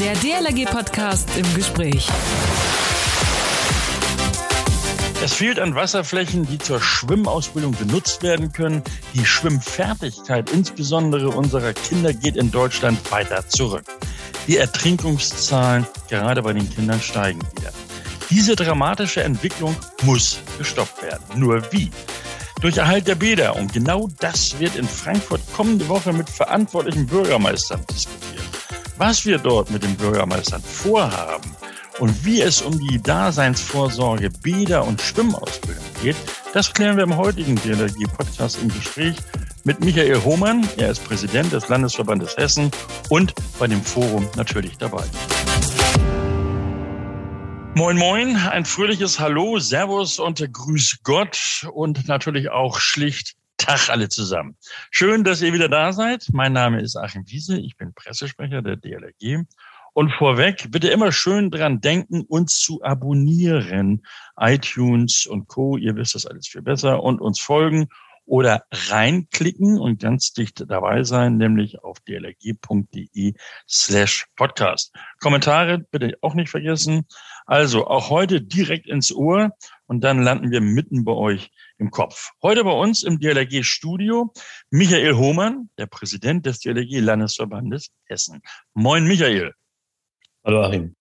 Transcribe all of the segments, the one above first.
Der DLRG-Podcast im Gespräch. Es fehlt an Wasserflächen, die zur Schwimmausbildung genutzt werden können. Die Schwimmfertigkeit insbesondere unserer Kinder geht in Deutschland weiter zurück. Die Ertrinkungszahlen gerade bei den Kindern steigen wieder. Diese dramatische Entwicklung muss gestoppt werden. Nur wie? Durch Erhalt der Bäder. Und genau das wird in Frankfurt kommende Woche mit verantwortlichen Bürgermeistern diskutiert. Was wir dort mit den Bürgermeistern vorhaben und wie es um die Daseinsvorsorge, Bäder und Schwimmausbildung geht, das klären wir im heutigen DLRG-Podcast im Gespräch mit Michael Hohmann. Er ist Präsident des Landesverbandes Hessen und bei dem Forum natürlich dabei. Moin, moin, ein fröhliches Hallo, Servus und Grüß Gott und natürlich auch schlicht Tag alle zusammen. Schön, dass ihr wieder da seid. Mein Name ist Achim Wiese, ich bin Pressesprecher der DLRG und vorweg, bitte immer schön dran denken, uns zu abonnieren. iTunes und Co. Ihr wisst das alles viel besser und uns folgen oder reinklicken und ganz dicht dabei sein, nämlich auf dlrg.de slash podcast. Kommentare bitte auch nicht vergessen. Also auch heute direkt ins Ohr und dann landen wir mitten bei euch im Kopf. Heute bei uns im DLRG Studio Michael Hohmann, der Präsident des DLRG Landesverbandes Hessen. Moin Michael. Hallo Achim.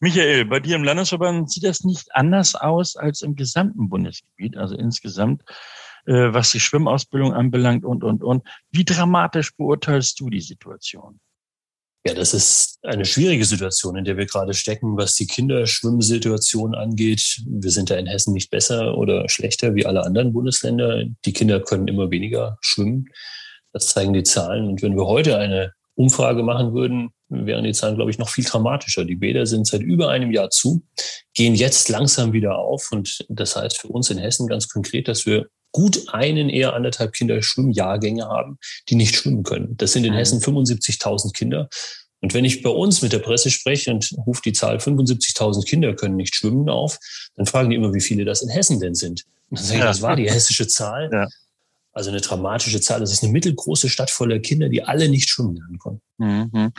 Michael, bei dir im Landesverband sieht das nicht anders aus als im gesamten Bundesgebiet, also insgesamt, äh, was die Schwimmausbildung anbelangt und, und, und. Wie dramatisch beurteilst du die Situation? Ja, das ist eine schwierige Situation, in der wir gerade stecken, was die Kinderschwimmsituation angeht. Wir sind da in Hessen nicht besser oder schlechter wie alle anderen Bundesländer. Die Kinder können immer weniger schwimmen. Das zeigen die Zahlen. Und wenn wir heute eine Umfrage machen würden, wären die Zahlen, glaube ich, noch viel dramatischer. Die Bäder sind seit über einem Jahr zu, gehen jetzt langsam wieder auf. Und das heißt für uns in Hessen ganz konkret, dass wir gut einen, eher anderthalb Kinder Schwimmjahrgänge haben, die nicht schwimmen können. Das sind in mhm. Hessen 75.000 Kinder. Und wenn ich bei uns mit der Presse spreche und rufe die Zahl 75.000 Kinder können nicht schwimmen auf, dann fragen die immer, wie viele das in Hessen denn sind. Und dann sage ich, das war die hessische Zahl. Ja. Also eine dramatische Zahl. Das ist eine mittelgroße Stadt voller Kinder, die alle nicht schwimmen lernen konnten. Mhm.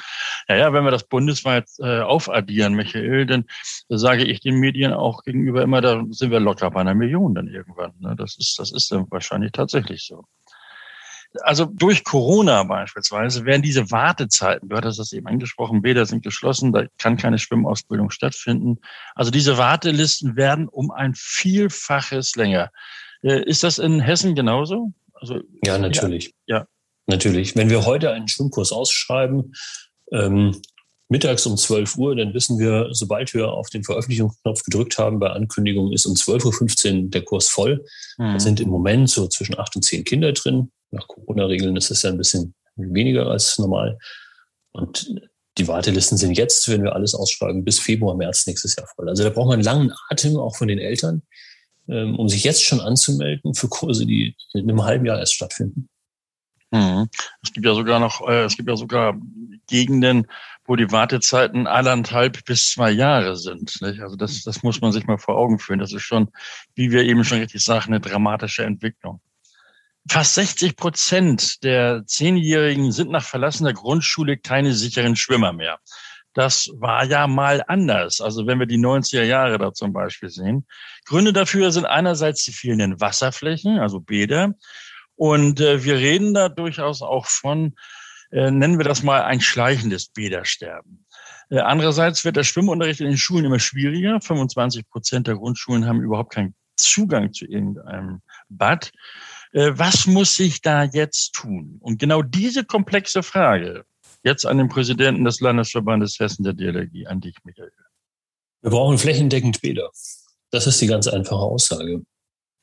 Ja, ja, wenn wir das bundesweit äh, aufaddieren, Michael, dann da sage ich den Medien auch gegenüber immer, da sind wir locker bei einer Million dann irgendwann. Ne? Das ist, das ist dann wahrscheinlich tatsächlich so. Also durch Corona beispielsweise werden diese Wartezeiten, du hattest das eben angesprochen, Bäder sind geschlossen, da kann keine Schwimmausbildung stattfinden. Also diese Wartelisten werden um ein Vielfaches länger. Äh, ist das in Hessen genauso? Also, ja, natürlich. Ja. Natürlich. Wenn wir heute einen Schwimmkurs ausschreiben, ähm, mittags um 12 Uhr, dann wissen wir, sobald wir auf den Veröffentlichungsknopf gedrückt haben, bei Ankündigung ist um 12.15 Uhr der Kurs voll. Mhm. Da sind im Moment so zwischen acht und zehn Kinder drin. Nach Corona-Regeln ist es ja ein bisschen weniger als normal. Und die Wartelisten sind jetzt, wenn wir alles ausschreiben, bis Februar, März nächstes Jahr voll. Also da braucht man einen langen Atem auch von den Eltern. Ähm, um sich jetzt schon anzumelden für Kurse, die in einem halben Jahr erst stattfinden. Mhm. Es gibt ja sogar noch, äh, es gibt ja sogar Gegenden, wo die Wartezeiten anderthalb bis zwei Jahre sind. Nicht? Also das, das muss man sich mal vor Augen führen. Das ist schon, wie wir eben schon richtig sagen, eine dramatische Entwicklung. Fast 60 Prozent der Zehnjährigen sind nach Verlassen der Grundschule keine sicheren Schwimmer mehr. Das war ja mal anders. Also wenn wir die 90er Jahre da zum Beispiel sehen. Gründe dafür sind einerseits die fehlenden Wasserflächen, also Bäder. Und äh, wir reden da durchaus auch von, äh, nennen wir das mal, ein schleichendes Bädersterben. Äh, andererseits wird der Schwimmunterricht in den Schulen immer schwieriger. 25 Prozent der Grundschulen haben überhaupt keinen Zugang zu irgendeinem Bad. Äh, was muss sich da jetzt tun? Und genau diese komplexe Frage Jetzt an den Präsidenten des Landesverbandes Hessen der DLRG, an dich, Michael. Wir brauchen flächendeckend Bäder. Das ist die ganz einfache Aussage.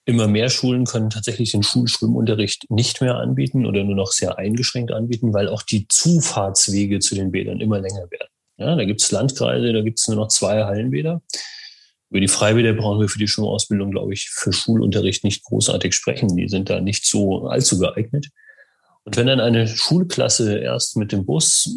Immer mehr Schulen können tatsächlich den Schulschwimmunterricht nicht mehr anbieten oder nur noch sehr eingeschränkt anbieten, weil auch die Zufahrtswege zu den Bädern immer länger werden. Ja, da gibt es Landkreise, da gibt es nur noch zwei Hallenbäder. Über die Freibäder brauchen wir für die Schwimmausbildung, glaube ich, für Schulunterricht nicht großartig sprechen. Die sind da nicht so allzu geeignet. Und wenn dann eine Schulklasse erst mit dem Bus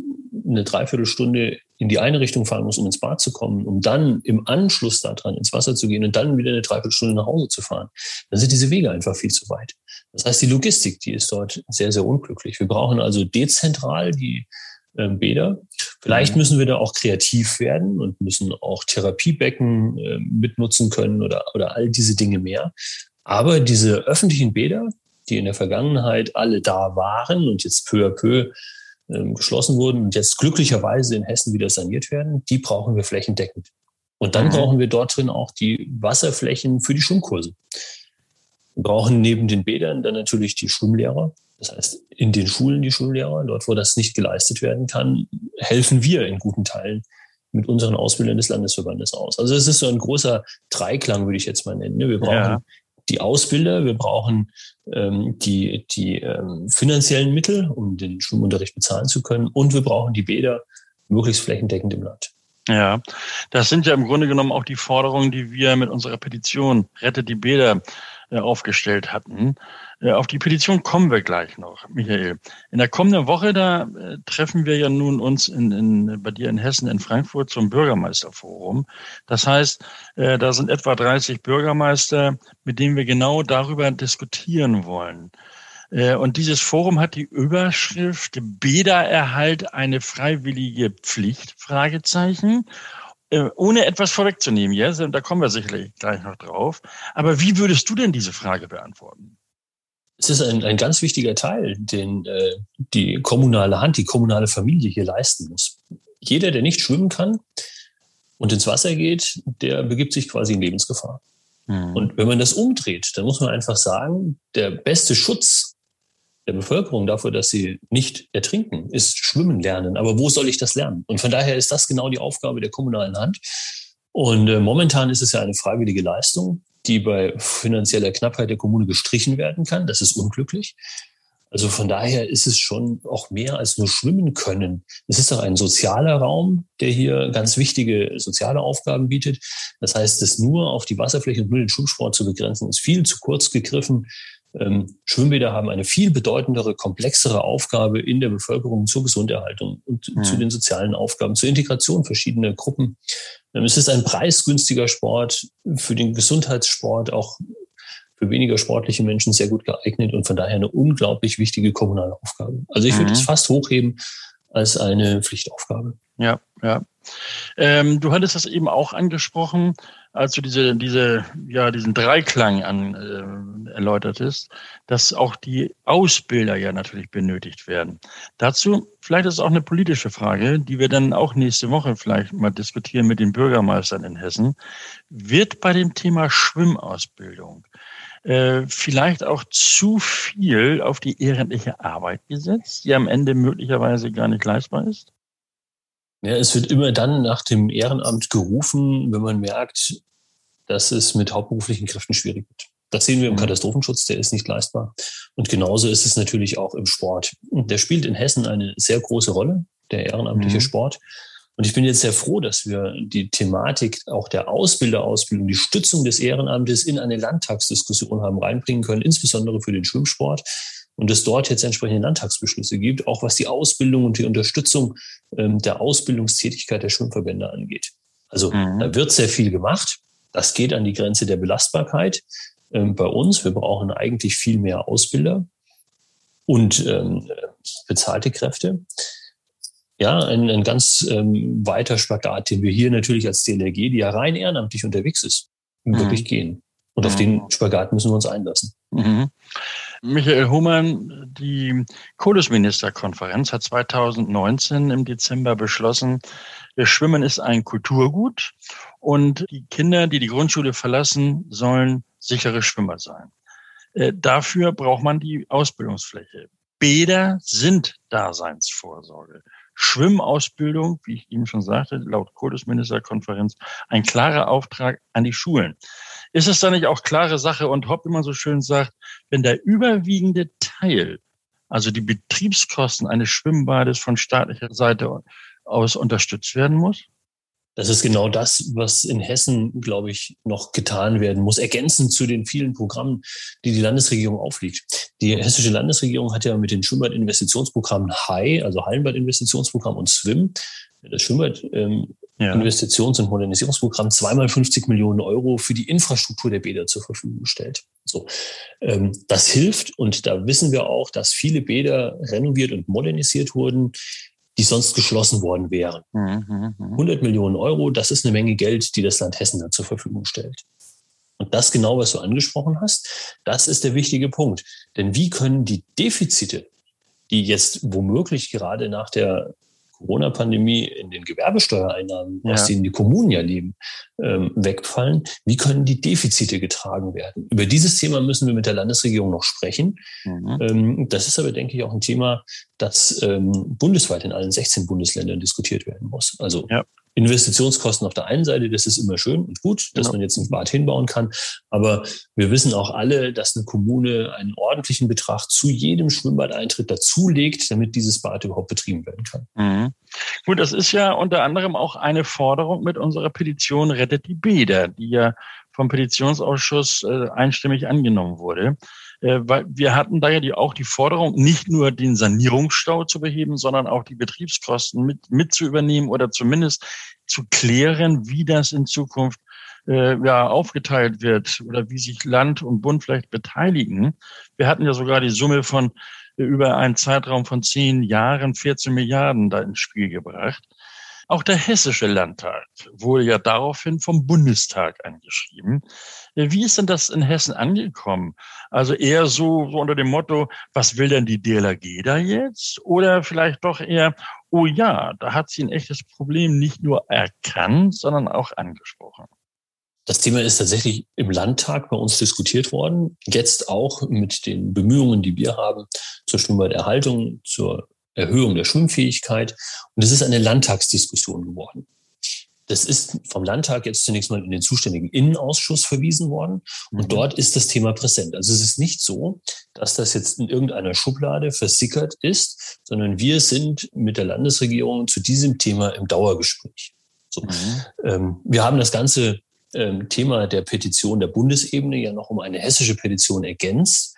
eine Dreiviertelstunde in die eine Richtung fahren muss, um ins Bad zu kommen, um dann im Anschluss daran ins Wasser zu gehen und dann wieder eine Dreiviertelstunde nach Hause zu fahren, dann sind diese Wege einfach viel zu weit. Das heißt, die Logistik, die ist dort sehr, sehr unglücklich. Wir brauchen also dezentral die ähm, Bäder Vielleicht mhm. müssen wir da auch kreativ werden und müssen auch Therapiebecken äh, mitnutzen können oder, oder all diese Dinge mehr. Aber diese öffentlichen Bäder, die in der Vergangenheit alle da waren und jetzt peu à peu ähm, geschlossen wurden und jetzt glücklicherweise in Hessen wieder saniert werden, die brauchen wir flächendeckend. Und dann mhm. brauchen wir dort drin auch die Wasserflächen für die Schwimmkurse. Wir brauchen neben den Bädern dann natürlich die Schwimmlehrer. Das heißt, in den Schulen die Schullehrer, dort wo das nicht geleistet werden kann, helfen wir in guten Teilen mit unseren Ausbildern des Landesverbandes aus. Also es ist so ein großer Dreiklang, würde ich jetzt mal nennen. Wir brauchen ja. die Ausbilder, wir brauchen ähm, die, die ähm, finanziellen Mittel, um den Schwimmunterricht bezahlen zu können, und wir brauchen die Bäder möglichst flächendeckend im Land. Ja, das sind ja im Grunde genommen auch die Forderungen, die wir mit unserer Petition Rettet die Bäder äh, aufgestellt hatten. Äh, auf die Petition kommen wir gleich noch, Michael. In der kommenden Woche, da äh, treffen wir ja nun uns in, in, bei dir in Hessen, in Frankfurt zum Bürgermeisterforum. Das heißt, da sind etwa 30 Bürgermeister, mit denen wir genau darüber diskutieren wollen. Und dieses Forum hat die Überschrift Bädererhalt eine freiwillige Pflicht? Fragezeichen. Äh, ohne etwas vorwegzunehmen, ja, da kommen wir sicherlich gleich noch drauf. Aber wie würdest du denn diese Frage beantworten? Es ist ein, ein ganz wichtiger Teil, den äh, die kommunale Hand, die kommunale Familie hier leisten muss. Jeder, der nicht schwimmen kann und ins Wasser geht, der begibt sich quasi in Lebensgefahr. Mhm. Und wenn man das umdreht, dann muss man einfach sagen, der beste Schutz der Bevölkerung dafür, dass sie nicht ertrinken, ist Schwimmen lernen. Aber wo soll ich das lernen? Und von daher ist das genau die Aufgabe der kommunalen Hand. Und äh, momentan ist es ja eine freiwillige Leistung, die bei finanzieller Knappheit der Kommune gestrichen werden kann. Das ist unglücklich. Also von daher ist es schon auch mehr als nur schwimmen können. Es ist auch ein sozialer Raum, der hier ganz wichtige soziale Aufgaben bietet. Das heißt, es nur auf die Wasserfläche und nur den Schwimmsport zu begrenzen, ist viel zu kurz gegriffen. Ähm, Schwimmbäder haben eine viel bedeutendere, komplexere Aufgabe in der Bevölkerung zur Gesunderhaltung und mhm. zu den sozialen Aufgaben, zur Integration verschiedener Gruppen. Ähm, es ist ein preisgünstiger Sport für den Gesundheitssport, auch für weniger sportliche Menschen sehr gut geeignet und von daher eine unglaublich wichtige kommunale Aufgabe. Also ich würde mhm. es fast hochheben als eine Pflichtaufgabe. Ja, ja. Ähm, du hattest das eben auch angesprochen, als du diese, diese, ja, diesen Dreiklang an, äh, erläutertest, dass auch die Ausbilder ja natürlich benötigt werden. Dazu, vielleicht ist auch eine politische Frage, die wir dann auch nächste Woche vielleicht mal diskutieren mit den Bürgermeistern in Hessen. Wird bei dem Thema Schwimmausbildung äh, vielleicht auch zu viel auf die ehrenliche Arbeit gesetzt, die am Ende möglicherweise gar nicht leistbar ist? Ja, es wird immer dann nach dem Ehrenamt gerufen, wenn man merkt, dass es mit hauptberuflichen Kräften schwierig wird. Das sehen wir im mhm. Katastrophenschutz, der ist nicht leistbar. Und genauso ist es natürlich auch im Sport. Der spielt in Hessen eine sehr große Rolle, der ehrenamtliche mhm. Sport. Und ich bin jetzt sehr froh, dass wir die Thematik auch der Ausbilderausbildung, die Stützung des Ehrenamtes in eine Landtagsdiskussion haben reinbringen können, insbesondere für den Schwimmsport und es dort jetzt entsprechende Landtagsbeschlüsse gibt, auch was die Ausbildung und die Unterstützung ähm, der Ausbildungstätigkeit der Schwimmverbände angeht. Also mhm. da wird sehr viel gemacht. Das geht an die Grenze der Belastbarkeit ähm, bei uns. Wir brauchen eigentlich viel mehr Ausbilder und ähm, bezahlte Kräfte. Ja, ein, ein ganz ähm, weiter Spagat, den wir hier natürlich als DLRG, die ja rein ehrenamtlich unterwegs ist, mhm. wirklich gehen. Und auf mhm. den Spagat müssen wir uns einlassen. Michael Humann, die Kultusministerkonferenz hat 2019 im Dezember beschlossen, Schwimmen ist ein Kulturgut und die Kinder, die die Grundschule verlassen, sollen sichere Schwimmer sein. Äh, dafür braucht man die Ausbildungsfläche. Bäder sind Daseinsvorsorge. Schwimmausbildung, wie ich eben schon sagte, laut Kultusministerkonferenz, ein klarer Auftrag an die Schulen. Ist es da nicht auch klare Sache und Hopp immer so schön sagt, wenn der überwiegende Teil, also die Betriebskosten eines Schwimmbades von staatlicher Seite aus unterstützt werden muss? Das ist genau das, was in Hessen, glaube ich, noch getan werden muss, ergänzend zu den vielen Programmen, die die Landesregierung aufliegt. Die hessische Landesregierung hat ja mit den Schwimmbad-Investitionsprogrammen HAI, also Hallenbad-Investitionsprogramm und SWIM, das Schwimmbad ähm, ja. Investitions- und Modernisierungsprogramm zweimal 50 Millionen Euro für die Infrastruktur der Bäder zur Verfügung gestellt. So, ähm, das hilft und da wissen wir auch, dass viele Bäder renoviert und modernisiert wurden. die sonst geschlossen worden wären. 100 mhm, Millionen Euro, das ist eine Menge Geld, die das Land Hessen da zur Verfügung stellt. Und das genau, was du angesprochen hast, das ist der wichtige Punkt. Denn wie können die Defizite, die jetzt womöglich gerade nach der Corona-Pandemie in den Gewerbesteuereinnahmen, ja. aus denen die Kommunen ja leben, ähm, wegfallen. Wie können die Defizite getragen werden? Über dieses Thema müssen wir mit der Landesregierung noch sprechen. Mhm. Ähm, das ist aber, denke ich, auch ein Thema, das ähm, bundesweit in allen 16 Bundesländern diskutiert werden muss. Also ja. Investitionskosten auf der einen Seite, das ist immer schön und gut, dass genau. man jetzt ein Bad hinbauen kann. Aber wir wissen auch alle, dass eine Kommune einen ordentlichen Betrag zu jedem Schwimmbadeintritt dazulegt, damit dieses Bad überhaupt betrieben werden kann. Mhm. Gut, das ist ja unter anderem auch eine Forderung mit unserer Petition Rettet die Bäder, die ja vom Petitionsausschuss äh, einstimmig angenommen wurde. Äh, weil wir hatten da ja die, auch die Forderung, nicht nur den Sanierungsstau zu beheben, sondern auch die Betriebskosten mit, mit zu übernehmen oder zumindest zu klären, wie das in Zukunft äh, ja, aufgeteilt wird oder wie sich Land und Bund vielleicht beteiligen. Wir hatten ja sogar die Summe von äh, über einen Zeitraum von zehn Jahren 14 Milliarden da ins Spiel gebracht. Auch der Hessische Landtag wurde ja daraufhin vom Bundestag angeschrieben. Wie ist denn das in Hessen angekommen? Also eher so, so unter dem Motto, was will denn die DLRG da jetzt? Oder vielleicht doch eher, oh ja, da hat sie ein echtes Problem nicht nur erkannt, sondern auch angesprochen. Das Thema ist tatsächlich im Landtag bei uns diskutiert worden. Jetzt auch mit den Bemühungen, die wir haben zur Schwimmbad-Erhaltung, zur Erhöhung der Schwimmfähigkeit. Und es ist eine Landtagsdiskussion geworden. Das ist vom Landtag jetzt zunächst mal in den zuständigen Innenausschuss verwiesen worden. Und mhm. dort ist das Thema präsent. Also es ist nicht so, dass das jetzt in irgendeiner Schublade versickert ist, sondern wir sind mit der Landesregierung zu diesem Thema im Dauergespräch. So. Mhm. Ähm, wir haben das ganze ähm, Thema der Petition der Bundesebene ja noch um eine hessische Petition ergänzt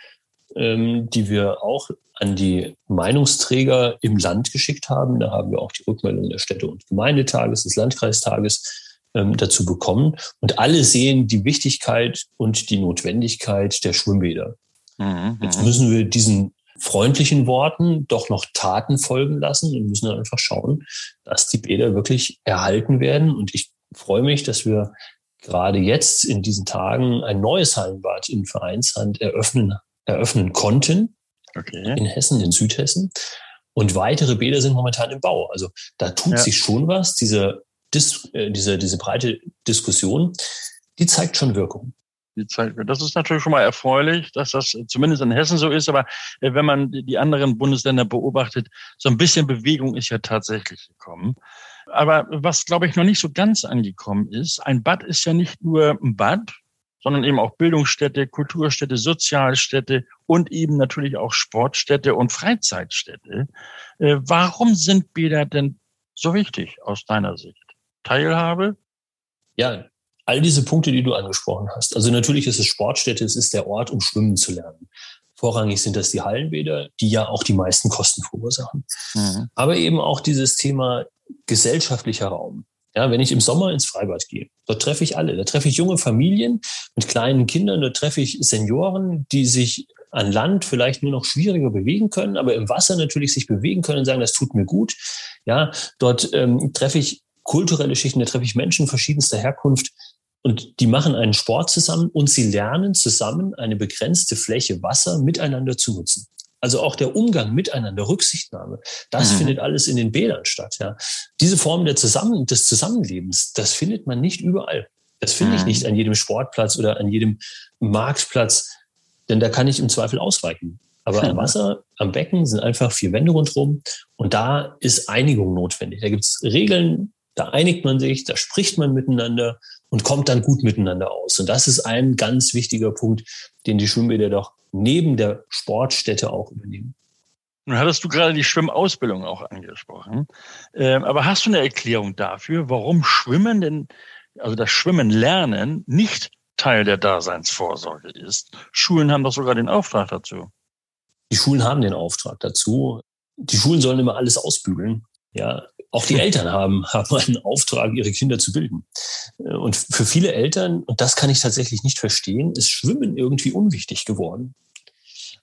die wir auch an die Meinungsträger im Land geschickt haben. Da haben wir auch die Rückmeldung der Städte- und Gemeindetages, des Landkreistages ähm, dazu bekommen. Und alle sehen die Wichtigkeit und die Notwendigkeit der Schwimmbäder. Mhm, Jetzt mhm. müssen wir diesen freundlichen Worten doch noch Taten folgen lassen und müssen einfach schauen, dass die Bäder wirklich erhalten werden. Und ich freue mich, dass wir gerade jetzt in diesen Tagen ein neues Hallenbad in Vereinshand eröffnen eröffnen konnten okay. in Hessen, in Südhessen. Und weitere Bäder sind momentan im Bau. Also da tut ja. sich schon was. Diese, Dis, äh, diese, diese breite Diskussion, die zeigt schon Wirkung. Die zeigt, das ist natürlich schon mal erfreulich, dass das zumindest in Hessen so ist. Aber äh, wenn man die anderen Bundesländer beobachtet, so ein bisschen Bewegung ist ja tatsächlich gekommen. Aber was, glaube ich, noch nicht so ganz angekommen ist, ein Bad ist ja nicht nur ein Bad, sondern eben auch Bildungsstätte, Kulturstätte, Sozialstätte und eben natürlich auch Sportstätte und Freizeitstätte. Äh, warum sind Bäder denn so wichtig aus deiner Sicht? Teilhabe? Ja, all diese Punkte, die du angesprochen hast. Also natürlich ist es Sportstätte, es ist der Ort, um schwimmen zu lernen. Vorrangig sind das die Hallenbäder, die ja auch die meisten Kosten verursachen. Mhm. Aber eben auch dieses Thema gesellschaftlicher Raum. Ja, wenn ich im Sommer ins Freibad gehe, dort treffe ich alle. Da treffe ich junge Familien mit kleinen Kindern, dort treffe ich Senioren, die sich an Land vielleicht nur noch schwieriger bewegen können, aber im Wasser natürlich sich bewegen können und sagen, das tut mir gut. Ja, dort ähm, treffe ich kulturelle Schichten, da treffe ich Menschen verschiedenster Herkunft und die machen einen Sport zusammen und sie lernen zusammen eine begrenzte Fläche Wasser miteinander zu nutzen. Also auch der Umgang miteinander, Rücksichtnahme, das mhm. findet alles in den Bädern statt. Ja. Diese Form der Zusammen des Zusammenlebens, das findet man nicht überall. Das finde mhm. ich nicht an jedem Sportplatz oder an jedem Marktplatz, denn da kann ich im Zweifel ausweichen. Aber am Wasser, am Becken sind einfach vier Wände rundherum und da ist Einigung notwendig. Da gibt es Regeln, da einigt man sich, da spricht man miteinander und kommt dann gut miteinander aus. Und das ist ein ganz wichtiger Punkt, den die Schwimmbäder doch neben der Sportstätte auch übernehmen. Nun hattest du gerade die Schwimmausbildung auch angesprochen. Ähm, aber hast du eine Erklärung dafür, warum Schwimmen denn, also das Schwimmen lernen nicht Teil der Daseinsvorsorge ist? Schulen haben doch sogar den Auftrag dazu. Die Schulen haben den Auftrag dazu. Die Schulen sollen immer alles ausbügeln. Ja, auch die Eltern haben, haben einen Auftrag, ihre Kinder zu bilden. Und für viele Eltern, und das kann ich tatsächlich nicht verstehen, ist Schwimmen irgendwie unwichtig geworden.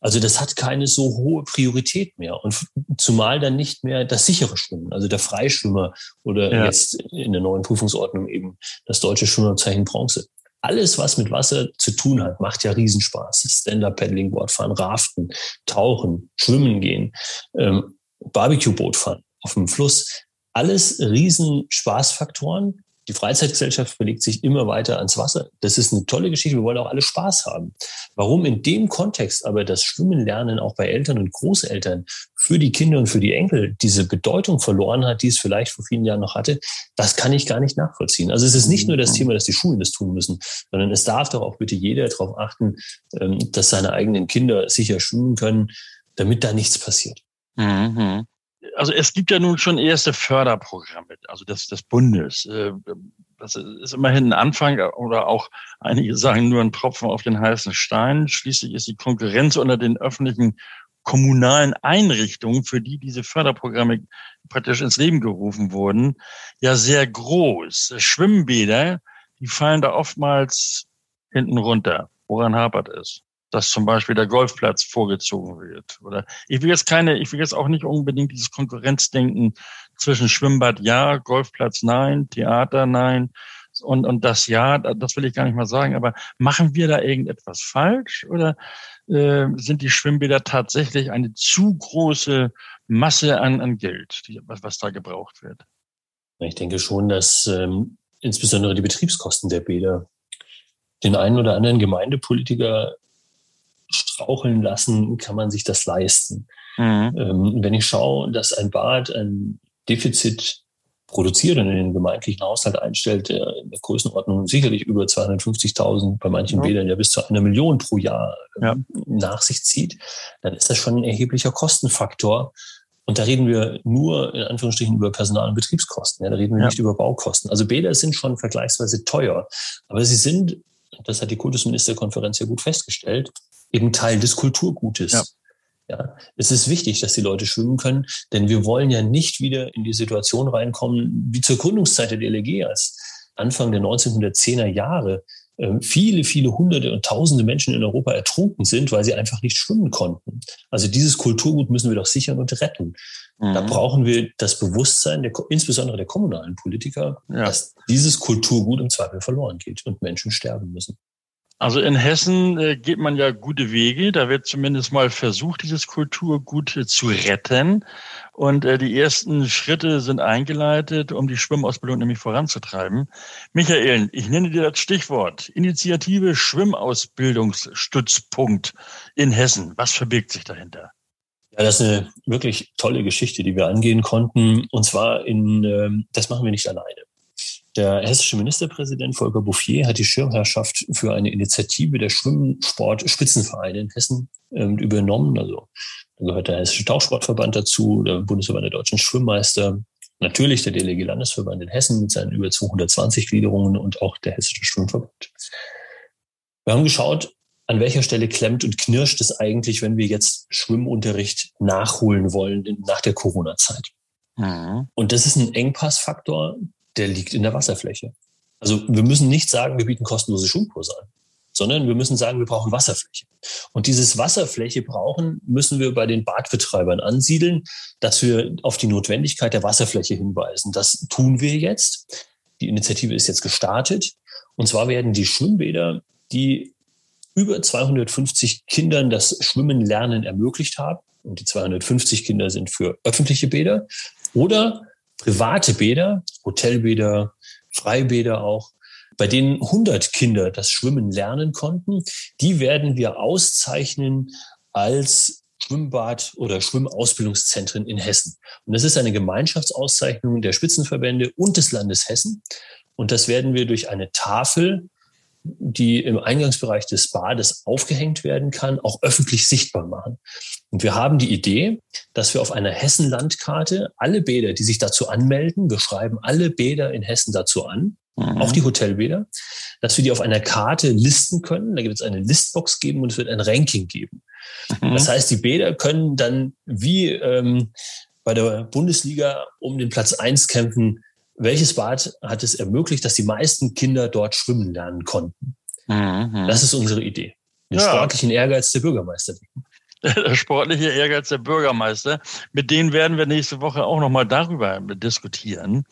Also das hat keine so hohe Priorität mehr. Und zumal dann nicht mehr das sichere Schwimmen, also der Freischwimmer oder ja. jetzt in der neuen Prüfungsordnung eben das deutsche Schwimmerzeichen Bronze. Alles, was mit Wasser zu tun hat, macht ja Riesenspaß. Stand-Up-Paddling, Boardfahren, Raften, Tauchen, Schwimmen gehen, ähm, Barbecue-Boot fahren auf dem Fluss. Alles Riesenspaßfaktoren, die Freizeitgesellschaft belegt sich immer weiter ans Wasser. Das ist eine tolle Geschichte. Wir wollen auch alle Spaß haben. Warum in dem Kontext aber das Schwimmen lernen auch bei Eltern und Großeltern für die Kinder und für die Enkel diese Bedeutung verloren hat, die es vielleicht vor vielen Jahren noch hatte, das kann ich gar nicht nachvollziehen. Also es ist nicht nur das mhm. Thema, dass die Schulen das tun müssen, sondern es darf doch auch bitte jeder darauf achten, ähm, dass seine eigenen Kinder sicher schwimmen können, damit da nichts passiert. Mhm also es gibt ja nun schon erste Förderprogramme, also des, des Bundes. Äh, das ist immerhin ein Anfang oder auch einige sagen nur ein Tropfen auf den heißen Stein. Schließlich ist die Konkurrenz unter den öffentlichen kommunalen Einrichtungen, für die diese Förderprogramme praktisch ins Leben gerufen wurden, ja sehr groß. Schwimmbäder, die fallen da oftmals hinten runter. Woran hapert es? Dass zum Beispiel der Golfplatz vorgezogen wird. Oder ich will jetzt keine, ich will jetzt auch nicht unbedingt dieses Konkurrenzdenken zwischen Schwimmbad ja, Golfplatz nein, Theater nein und, und das ja, das will ich gar nicht mal sagen, aber machen wir da irgendetwas falsch oder äh, sind die Schwimmbäder tatsächlich eine zu große Masse an, an Geld, die, was, was da gebraucht wird? Ich denke schon, dass ähm, insbesondere die Betriebskosten der Bäder den einen oder anderen Gemeindepolitiker straucheln lassen, kann man sich das leisten. Mhm. Ähm, wenn ich schaue, dass ein Bad ein Defizit produziert und in den gemeindlichen Haushalt einstellt, der in der Größenordnung sicherlich über 250.000, bei manchen ja. Bädern ja bis zu einer Million pro Jahr ja. nach sich zieht, dann ist das schon ein erheblicher Kostenfaktor. Und da reden wir nur in Anführungsstrichen über Personal- und Betriebskosten. Ja, da reden wir ja. nicht über Baukosten. Also Bäder sind schon vergleichsweise teuer, aber sie sind, das hat die Kultusministerkonferenz ja gut festgestellt, eben Teil des Kulturgutes. Ja. Ja, es ist wichtig, dass die Leute schwimmen können, denn wir wollen ja nicht wieder in die Situation reinkommen, wie zur Gründungszeit der DLG, als Anfang der 1910er Jahre ähm, viele, viele hunderte und tausende Menschen in Europa ertrunken sind, weil sie einfach nicht schwimmen konnten. Also dieses Kulturgut müssen wir doch sichern und retten. Mhm. Da brauchen wir das Bewusstsein, der, insbesondere der kommunalen Politiker, ja. dass dieses Kulturgut im Zweifel verloren geht und Menschen sterben müssen. Also in Hessen äh, geht man ja gute Wege. Da wird zumindest mal versucht, dieses Kulturgut äh, zu retten. Und äh, die ersten Schritte sind eingeleitet, um die Schwimmausbildung nämlich voranzutreiben. Michael, ich nenne dir das Stichwort. Initiative Schwimmausbildungsstützpunkt in Hessen. Was verbirgt sich dahinter? Ja, das ist eine wirklich tolle Geschichte, die wir angehen konnten. Und zwar in, ähm, das machen wir nicht alleine. Der hessische Ministerpräsident Volker Bouffier hat die Schirmherrschaft für eine Initiative der Schwimmsport-Spitzenvereine in Hessen ähm, übernommen. Also da gehört der Hessische Tauchsportverband dazu, der Bundesverband der deutschen Schwimmmeister, natürlich der DLG Landesverband in Hessen mit seinen über 220 Gliederungen und auch der Hessische Schwimmverband. Wir haben geschaut, an welcher Stelle klemmt und knirscht es eigentlich, wenn wir jetzt Schwimmunterricht nachholen wollen nach der Corona-Zeit. Mhm. Und das ist ein Engpassfaktor, der liegt in der Wasserfläche. Also wir müssen nicht sagen, wir bieten kostenlose Schwimmkurse an, sondern wir müssen sagen, wir brauchen Wasserfläche. Und dieses Wasserfläche brauchen, müssen wir bei den Badbetreibern ansiedeln, dass wir auf die Notwendigkeit der Wasserfläche hinweisen. Das tun wir jetzt. Die Initiative ist jetzt gestartet. Und zwar werden die Schwimmbäder, die über 250 Kindern das Schwimmen lernen ermöglicht haben, und die 250 Kinder sind für öffentliche Bäder, oder private Bäder, Hotelbäder, Freibäder auch, bei denen 100 Kinder das Schwimmen lernen konnten, die werden wir auszeichnen als Schwimmbad oder Schwimmausbildungszentren in Hessen. Und das ist eine Gemeinschaftsauszeichnung der Spitzenverbände und des Landes Hessen. Und das werden wir durch eine Tafel die im Eingangsbereich des Bades aufgehängt werden kann, auch öffentlich sichtbar machen. Und wir haben die Idee, dass wir auf einer Hessen-Landkarte alle Bäder, die sich dazu anmelden, wir schreiben alle Bäder in Hessen dazu an, mhm. auch die Hotelbäder, dass wir die auf einer Karte listen können. Da gibt es eine Listbox geben und es wird ein Ranking geben. Mhm. Das heißt, die Bäder können dann wie ähm, bei der Bundesliga um den Platz eins kämpfen, welches Bad hat es ermöglicht, dass die meisten Kinder dort schwimmen lernen konnten? Mhm. Das ist unsere Idee. Den ja. sportlichen Ehrgeiz der Bürgermeister. der sportliche Ehrgeiz der Bürgermeister. Mit denen werden wir nächste Woche auch nochmal darüber diskutieren.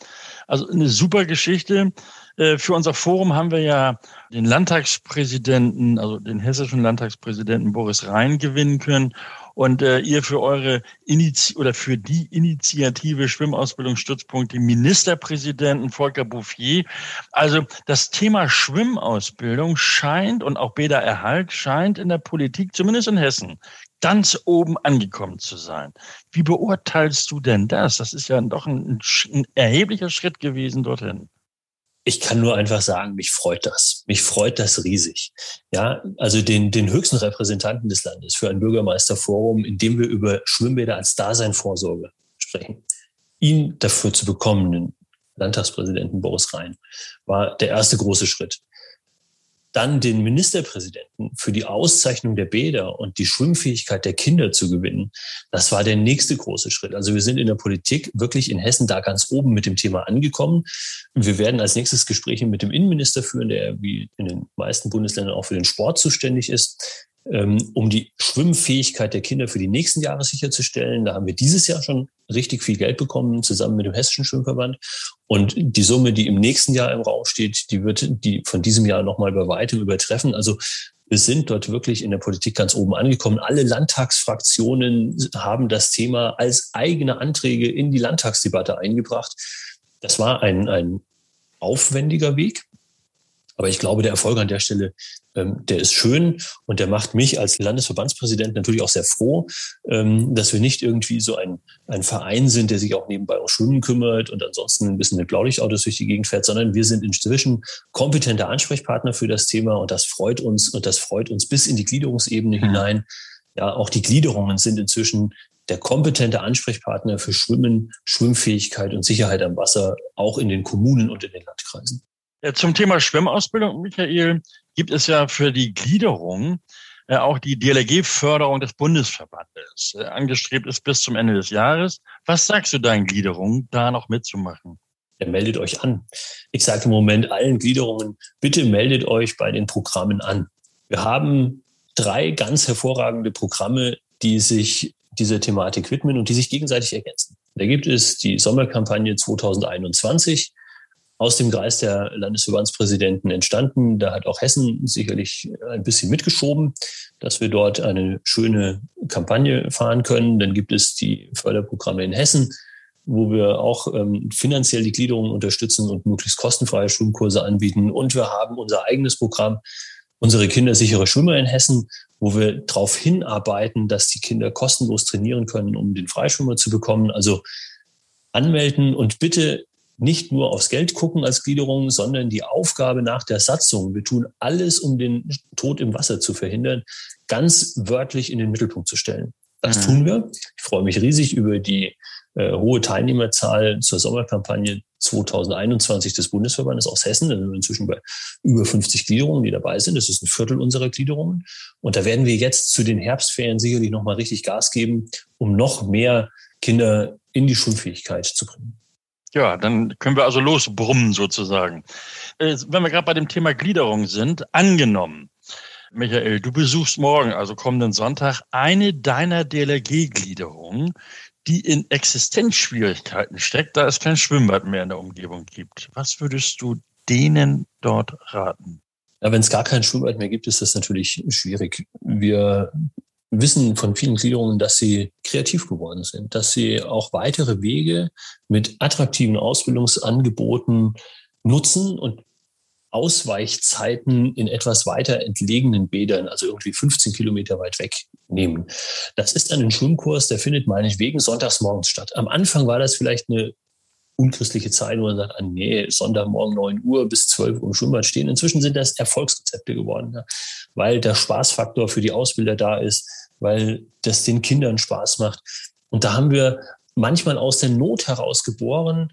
Also eine super Geschichte. Äh, für unser Forum haben wir ja den Landtagspräsidenten, also den hessischen Landtagspräsidenten Boris Rhein gewinnen können und äh, ihr für eure Initi oder für die Initiative Schwimmausbildungsstützpunkt den Ministerpräsidenten Volker Bouffier. Also das Thema Schwimmausbildung scheint und auch Bädererhalt scheint in der Politik, zumindest in Hessen, ganz oben angekommen zu sein. Wie beurteilst du denn das? Das ist ja doch ein, ein erheblicher Schritt gewesen dorthin. Ich kann nur einfach sagen, mich freut das. Mich freut das riesig. Ja, also den, den höchsten Repräsentanten des Landes für ein Bürgermeisterforum, in dem wir über Schwimmbäder als Daseinvorsorge sprechen. Ihn dafür zu bekommen, den Landtagspräsidenten Boris Rhein, war der erste große Schritt dann den Ministerpräsidenten für die Auszeichnung der Bäder und die Schwimmfähigkeit der Kinder zu gewinnen, das war der nächste große Schritt. Also wir sind in der Politik wirklich in Hessen da ganz oben mit dem Thema angekommen. Wir werden als nächstes Gespräche mit dem Innenminister führen, der wie in den meisten Bundesländern auch für den Sport zuständig ist. Ähm, um die Schwimmfähigkeit der Kinder für die nächsten Jahre sicherzustellen. Da haben wir dieses Jahr schon richtig viel Geld bekommen, zusammen mit dem Hessischen Schwimmverband. Und die Summe, die im nächsten Jahr im Raum steht, die wird die von diesem Jahr nochmal bei weitem übertreffen. Also wir sind dort wirklich in der Politik ganz oben angekommen. Alle Landtagsfraktionen haben das Thema als eigene Anträge in die Landtagsdebatte eingebracht. Das war ein, ein aufwendiger Weg. Aber ich glaube, der Erfolg an der Stelle ähm, der ist schön und der macht mich als Landesverbandspräsident natürlich auch sehr froh, ähm, dass wir nicht irgendwie so ein, ein Verein sind, der sich auch nebenbei um Schwimmen kümmert und ansonsten ein bisschen mit Blaulichtautos durch die Gegend fährt, sondern wir sind inzwischen kompetente Ansprechpartner für das Thema und das freut uns und das freut uns bis in die Gliederungsebene mhm. hinein. Ja, auch die Gliederungen sind inzwischen der kompetente Ansprechpartner für Schwimmen, Schwimmfähigkeit und Sicherheit am Wasser, auch in den Kommunen und in den Landkreisen. Zum Thema Schwimmausbildung, Michael, gibt es ja für die Gliederung äh, auch die DLRG-Förderung des Bundesverbandes. Äh, angestrebt ist bis zum Ende des Jahres. Was sagst du deinen Gliederungen, da noch mitzumachen? Ja, meldet euch an. Ich sage im Moment allen Gliederungen, bitte meldet euch bei den Programmen an. Wir haben drei ganz hervorragende Programme, die sich dieser Thematik widmen und die sich gegenseitig ergänzen. Da gibt es die Sommerkampagne 2021 aus dem Kreis der Landesverbandspräsidenten entstanden. Da hat auch Hessen sicherlich ein bisschen mitgeschoben, dass wir dort eine schöne Kampagne fahren können. Dann gibt es die Förderprogramme in Hessen, wo wir auch ähm, finanziell die Gliederung unterstützen und möglichst kostenfreie Schwimmkurse anbieten. Und wir haben unser eigenes Programm, unsere kindersichere Schwimmer in Hessen, wo wir darauf hinarbeiten, dass die Kinder kostenlos trainieren können, um den Freischwimmer zu bekommen. Also anmelden und bitte nicht nur aufs Geld gucken als Gliederung, sondern die Aufgabe nach der Satzung, wir tun alles, um den Tod im Wasser zu verhindern, ganz wörtlich in den Mittelpunkt zu stellen. Das mhm. tun wir. Ich freue mich riesig über die äh, hohe Teilnehmerzahl zur Sommerkampagne 2021 des Bundesverbandes aus Hessen. Da sind wir inzwischen bei über 50 Gliederungen, die dabei sind. Das ist ein Viertel unserer Gliederungen. Und da werden wir jetzt zu den Herbstferien sicherlich nochmal richtig Gas geben, um noch mehr Kinder in die Schulfähigkeit zu bringen. Ja, dann können wir also losbrummen sozusagen. Äh, wenn wir gerade bei dem Thema Gliederung sind, angenommen, Michael, du besuchst morgen, also kommenden Sonntag, eine deiner DLRG-Gliederungen, die in Existenzschwierigkeiten steckt, da es kein Schwimmbad mehr in der Umgebung gibt. Was würdest du denen dort raten? Ja, wenn es gar kein Schwimmbad mehr gibt, ist das natürlich schwierig. Wir wissen von vielen Gliederungen, dass sie kreativ geworden sind, dass sie auch weitere Wege mit attraktiven Ausbildungsangeboten nutzen und Ausweichzeiten in etwas weiter entlegenen Bädern, also irgendwie 15 Kilometer weit weg, nehmen. Das ist ein Schwimmkurs, der findet meinetwegen sonntags morgens statt. Am Anfang war das vielleicht eine unchristliche Zeit, wo man sagt, ah, nee, Sonntagmorgen 9 Uhr bis 12 Uhr im Schwimmbad stehen. Inzwischen sind das Erfolgsrezepte geworden, weil der Spaßfaktor für die Ausbilder da ist, weil das den Kindern Spaß macht. Und da haben wir manchmal aus der Not heraus geboren,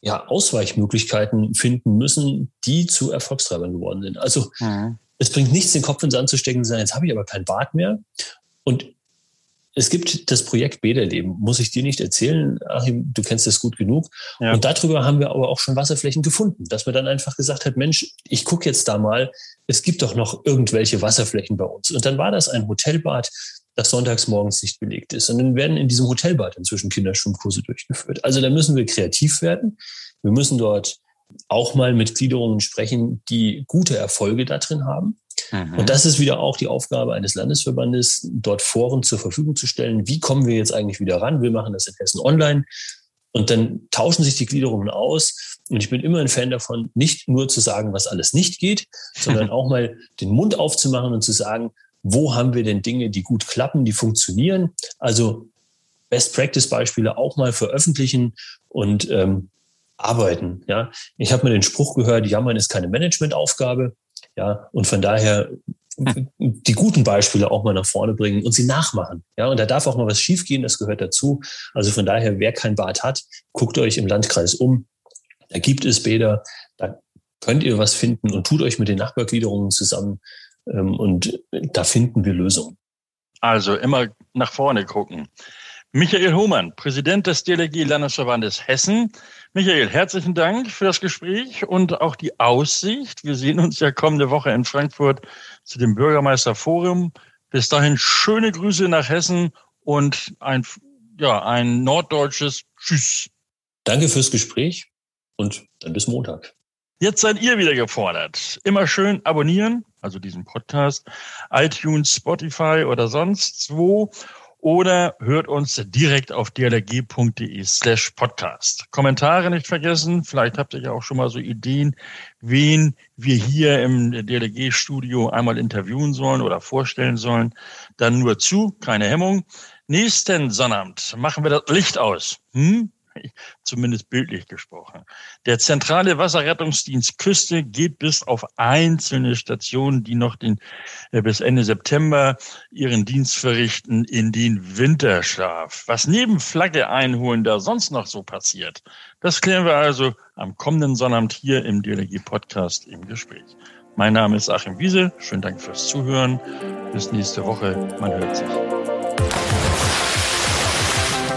ja, Ausweichmöglichkeiten finden müssen, die zu Erfolgstreibern geworden sind. Also mhm. es bringt nichts, den Kopf ins Sand zu stecken und zu sagen, jetzt habe ich aber kein Bad mehr. Und es gibt das Projekt Bäderleben, muss ich dir nicht erzählen, Achim, du kennst das gut genug. Ja. Und darüber haben wir aber auch schon Wasserflächen gefunden, dass man dann einfach gesagt hat, Mensch, ich gucke jetzt da mal, es gibt doch noch irgendwelche Wasserflächen bei uns. Und dann war das ein Hotelbad, das sonntags morgens nicht belegt ist. Und dann werden in diesem Hotelbad inzwischen Kinderschwimmkurse durchgeführt. Also da müssen wir kreativ werden. Wir müssen dort auch mal mit Gliederungen sprechen, die gute Erfolge da drin haben. Mhm. Und das ist wieder auch die Aufgabe eines Landesverbandes, dort Foren zur Verfügung zu stellen. Wie kommen wir jetzt eigentlich wieder ran? Wir machen das in Hessen online. Und dann tauschen sich die Gliederungen aus. Und ich bin immer ein Fan davon, nicht nur zu sagen, was alles nicht geht, sondern auch mal den Mund aufzumachen und zu sagen, wo haben wir denn Dinge, die gut klappen, die funktionieren. Also Best-Practice-Beispiele auch mal veröffentlichen und ähm, arbeiten. Ja, ich habe mir den Spruch gehört: Jammern ist keine Managementaufgabe. Ja, und von daher die guten Beispiele auch mal nach vorne bringen und sie nachmachen. Ja, und da darf auch mal was schiefgehen, das gehört dazu. Also von daher, wer kein Bad hat, guckt euch im Landkreis um. Da gibt es Bäder, da könnt ihr was finden und tut euch mit den Nachbargliederungen zusammen. Ähm, und da finden wir Lösungen. Also immer nach vorne gucken. Michael Hohmann, Präsident des DLG Landesverbandes Hessen. Michael, herzlichen Dank für das Gespräch und auch die Aussicht. Wir sehen uns ja kommende Woche in Frankfurt zu dem Bürgermeisterforum. Bis dahin schöne Grüße nach Hessen und ein, ja, ein norddeutsches Tschüss. Danke fürs Gespräch und dann bis Montag. Jetzt seid ihr wieder gefordert. Immer schön abonnieren, also diesen Podcast, iTunes, Spotify oder sonst wo. Oder hört uns direkt auf dlg.de slash podcast. Kommentare nicht vergessen. Vielleicht habt ihr ja auch schon mal so Ideen, wen wir hier im DLG-Studio einmal interviewen sollen oder vorstellen sollen. Dann nur zu, keine Hemmung. Nächsten Sonnabend machen wir das Licht aus. Hm? zumindest bildlich gesprochen. Der zentrale Wasserrettungsdienst Küste geht bis auf einzelne Stationen, die noch den, äh, bis Ende September ihren Dienst verrichten, in den Winterschlaf. Was neben Flagge einholen da sonst noch so passiert, das klären wir also am kommenden Sonnabend hier im DLG Podcast im Gespräch. Mein Name ist Achim Wiese. Schönen Dank fürs Zuhören. Bis nächste Woche. Man hört sich.